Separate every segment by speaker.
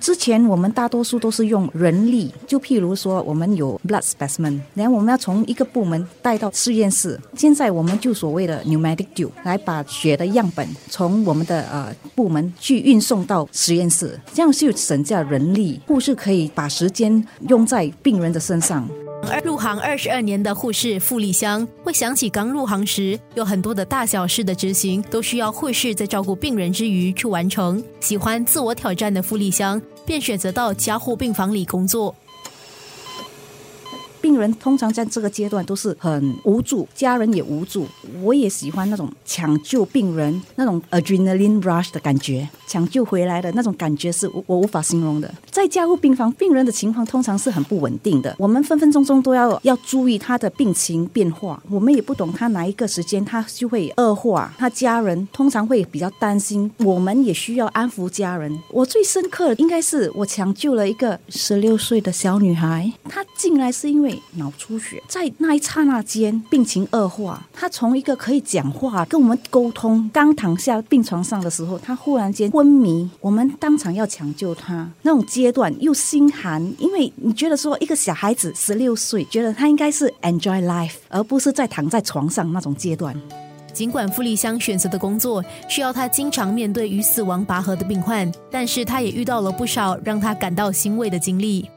Speaker 1: 之前我们大多数都是用人力，就譬如说我们有 blood specimen，然后我们要从一个部门带到实验室。现在我们就所谓的 pneumatic tube 来把血的样本从我们的呃部门去运送到实验室，这样就省下人力，护士可以把时间用在病人的身上。
Speaker 2: 而入行二十二年的护士傅丽香会想起刚入行时有很多的大小事的执行都需要护士在照顾病人之余去完成。喜欢自我挑战的傅丽香便选择到加护病房里工作。
Speaker 1: 病人通常在这个阶段都是很无助，家人也无助。我也喜欢那种抢救病人那种 adrenaline rush 的感觉，抢救回来的那种感觉是我我无法形容的。在加护病房，病人的情况通常是很不稳定的，我们分分钟钟都要要注意他的病情变化。我们也不懂他哪一个时间他就会恶化，他家人通常会比较担心，我们也需要安抚家人。我最深刻的应该是我抢救了一个十六岁的小女孩，她进来是因为。脑出血，在那一刹那间病情恶化。他从一个可以讲话、跟我们沟通，刚躺下病床上的时候，他忽然间昏迷。我们当场要抢救他，那种阶段又心寒，因为你觉得说一个小孩子十六岁，觉得他应该是 enjoy life，而不是在躺在床上那种阶段。
Speaker 2: 尽管傅丽香选择的工作需要他经常面对与死亡拔河的病患，但是他也遇到了不少让他感到欣慰的经历。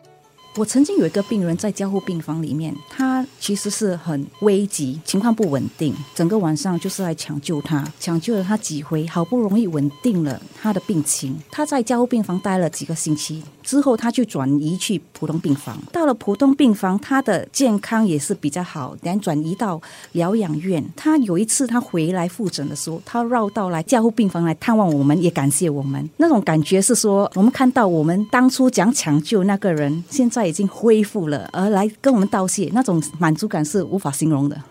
Speaker 1: 我曾经有一个病人在交护病房里面，他其实是很危急，情况不稳定，整个晚上就是来抢救他，抢救了他几回，好不容易稳定了他的病情。他在交护病房待了几个星期之后，他就转移去普通病房。到了普通病房，他的健康也是比较好，然后转移到疗养院。他有一次他回来复诊的时候，他绕道来交护病房来探望我们，也感谢我们。那种感觉是说，我们看到我们当初讲抢救那个人，现在。已经恢复了，而来跟我们道谢，那种满足感是无法形容的。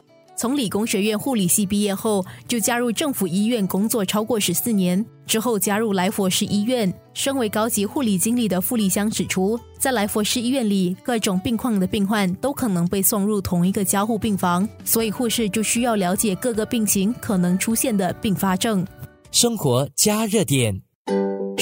Speaker 2: 从理工学院护理系毕业后，就加入政府医院工作超过十四年，之后加入来佛士医院。身为高级护理经理的傅丽香指出，在来佛士医院里，各种病况的病患都可能被送入同一个加护病房，所以护士就需要了解各个病情可能出现的并发症。
Speaker 3: 生活加热点。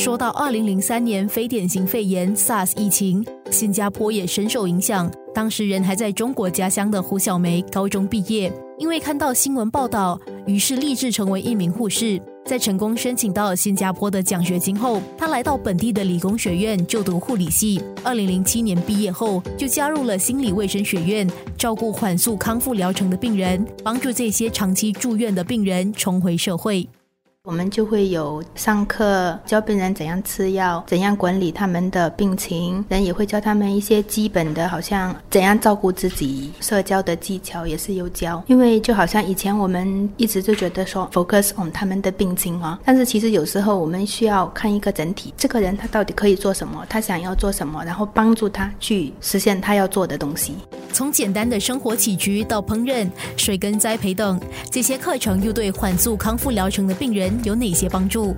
Speaker 2: 说到二零零三年非典型肺炎 SARS 疫情，新加坡也深受影响。当时人还在中国家乡的胡小梅高中毕业，因为看到新闻报道，于是立志成为一名护士。在成功申请到新加坡的奖学金后，她来到本地的理工学院就读护理系。二零零七年毕业后，就加入了心理卫生学院，照顾缓速康复疗程的病人，帮助这些长期住院的病人重回社会。
Speaker 4: 我们就会有上课教病人怎样吃药，怎样管理他们的病情，人也会教他们一些基本的，好像怎样照顾自己，社交的技巧也是有教。因为就好像以前我们一直就觉得说 focus on 他们的病情啊，但是其实有时候我们需要看一个整体，这个人他到底可以做什么，他想要做什么，然后帮助他去实现他要做的东西。
Speaker 2: 从简单的生活起居到烹饪、水根栽培等，这些课程又对缓速康复疗程的病人有哪些帮助？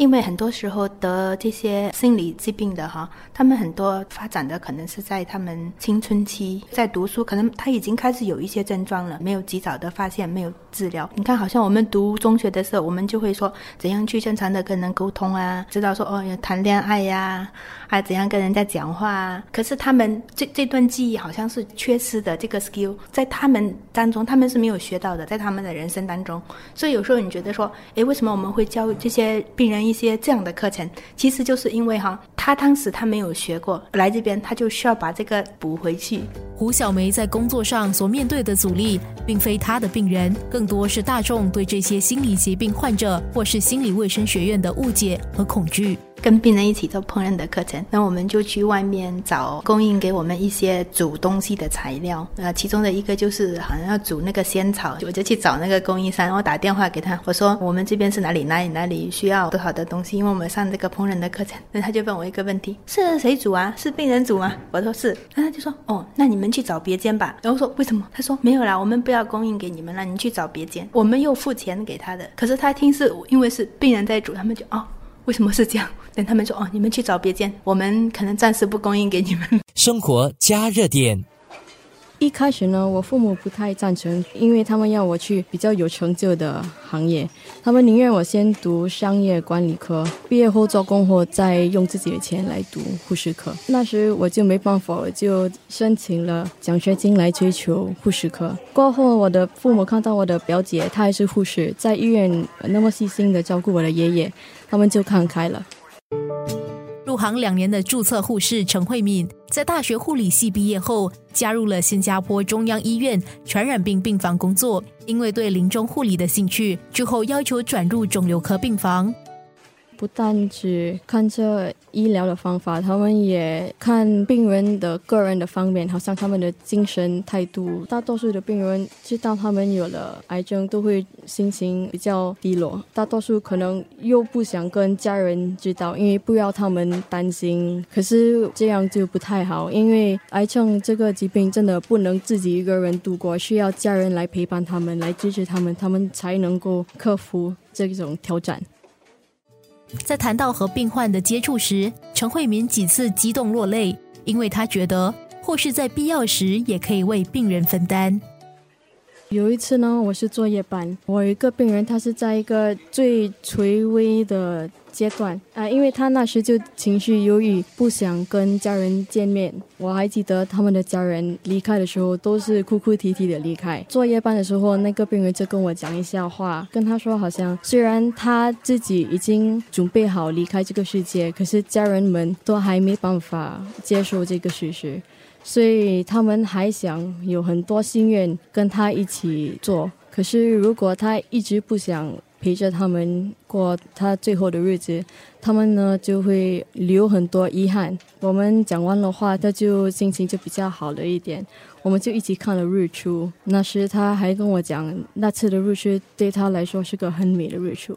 Speaker 4: 因为很多时候得这些心理疾病的哈，他们很多发展的可能是在他们青春期，在读书，可能他已经开始有一些症状了，没有及早的发现，没有治疗。你看，好像我们读中学的时候，我们就会说怎样去正常的跟人沟通啊，知道说哦要谈恋爱呀，还怎样跟人家讲话啊。可是他们这这段记忆好像是缺失的，这个 skill 在他们当中他们是没有学到的，在他们的人生当中。所以有时候你觉得说，诶，为什么我们会教这些病人？一些这样的课程，其实就是因为哈，他当时他没有学过，来这边他就需要把这个补回去。
Speaker 2: 胡小梅在工作上所面对的阻力，并非她的病人，更多是大众对这些心理疾病患者或是心理卫生学院的误解和恐惧。
Speaker 4: 跟病人一起做烹饪的课程，那我们就去外面找供应给我们一些煮东西的材料。呃，其中的一个就是好像要煮那个仙草，我就去找那个供应商，我打电话给他，我说我们这边是哪里哪里哪里需要多少的东西，因为我们上这个烹饪的课程。那他就问我一个问题：是谁煮啊？是病人煮吗？我说是。那他就说：哦，那你们去找别间吧。然后说为什么？他说没有啦，我们不要供应给你们了，你去找别间，我们又付钱给他的。可是他听是因为是病人在煮，他们就哦。为什么是这样？等他们说哦，你们去找别间，我们可能暂时不供应给你们。
Speaker 3: 生活加热点。
Speaker 5: 一开始呢，我父母不太赞成，因为他们要我去比较有成就的行业，他们宁愿我先读商业管理科，毕业后做工后再用自己的钱来读护士科。那时我就没办法，我就申请了奖学金来追求护士科。过后，我的父母看到我的表姐，她还是护士，在医院那么细心的照顾我的爷爷，他们就看开了。
Speaker 2: 行两年的注册护士陈慧敏，在大学护理系毕业后，加入了新加坡中央医院传染病病房工作。因为对临终护理的兴趣，之后要求转入肿瘤科病房。
Speaker 5: 不但只看这医疗的方法，他们也看病人的个人的方面，好像他们的精神态度。大多数的病人知道他们有了癌症，都会心情比较低落。大多数可能又不想跟家人知道，因为不要他们担心。可是这样就不太好，因为癌症这个疾病真的不能自己一个人度过，需要家人来陪伴他们，来支持他们，他们才能够克服这种挑战。
Speaker 2: 在谈到和病患的接触时，陈慧敏几次激动落泪，因为她觉得，或是在必要时也可以为病人分担。
Speaker 5: 有一次呢，我是做夜班，我一个病人，他是在一个最垂危的。阶段啊，因为他那时就情绪忧郁，不想跟家人见面。我还记得他们的家人离开的时候都是哭哭啼啼的离开。做夜班的时候，那个病人就跟我讲一下话，跟他说，好像虽然他自己已经准备好离开这个世界，可是家人们都还没办法接受这个事实，所以他们还想有很多心愿跟他一起做。可是如果他一直不想。陪着他们过他最后的日子，他们呢就会留很多遗憾。我们讲完了话，他就心情就比较好了一点。我们就一起看了日出，那时他还跟我讲，那次的日出对他来说是个很美的日出。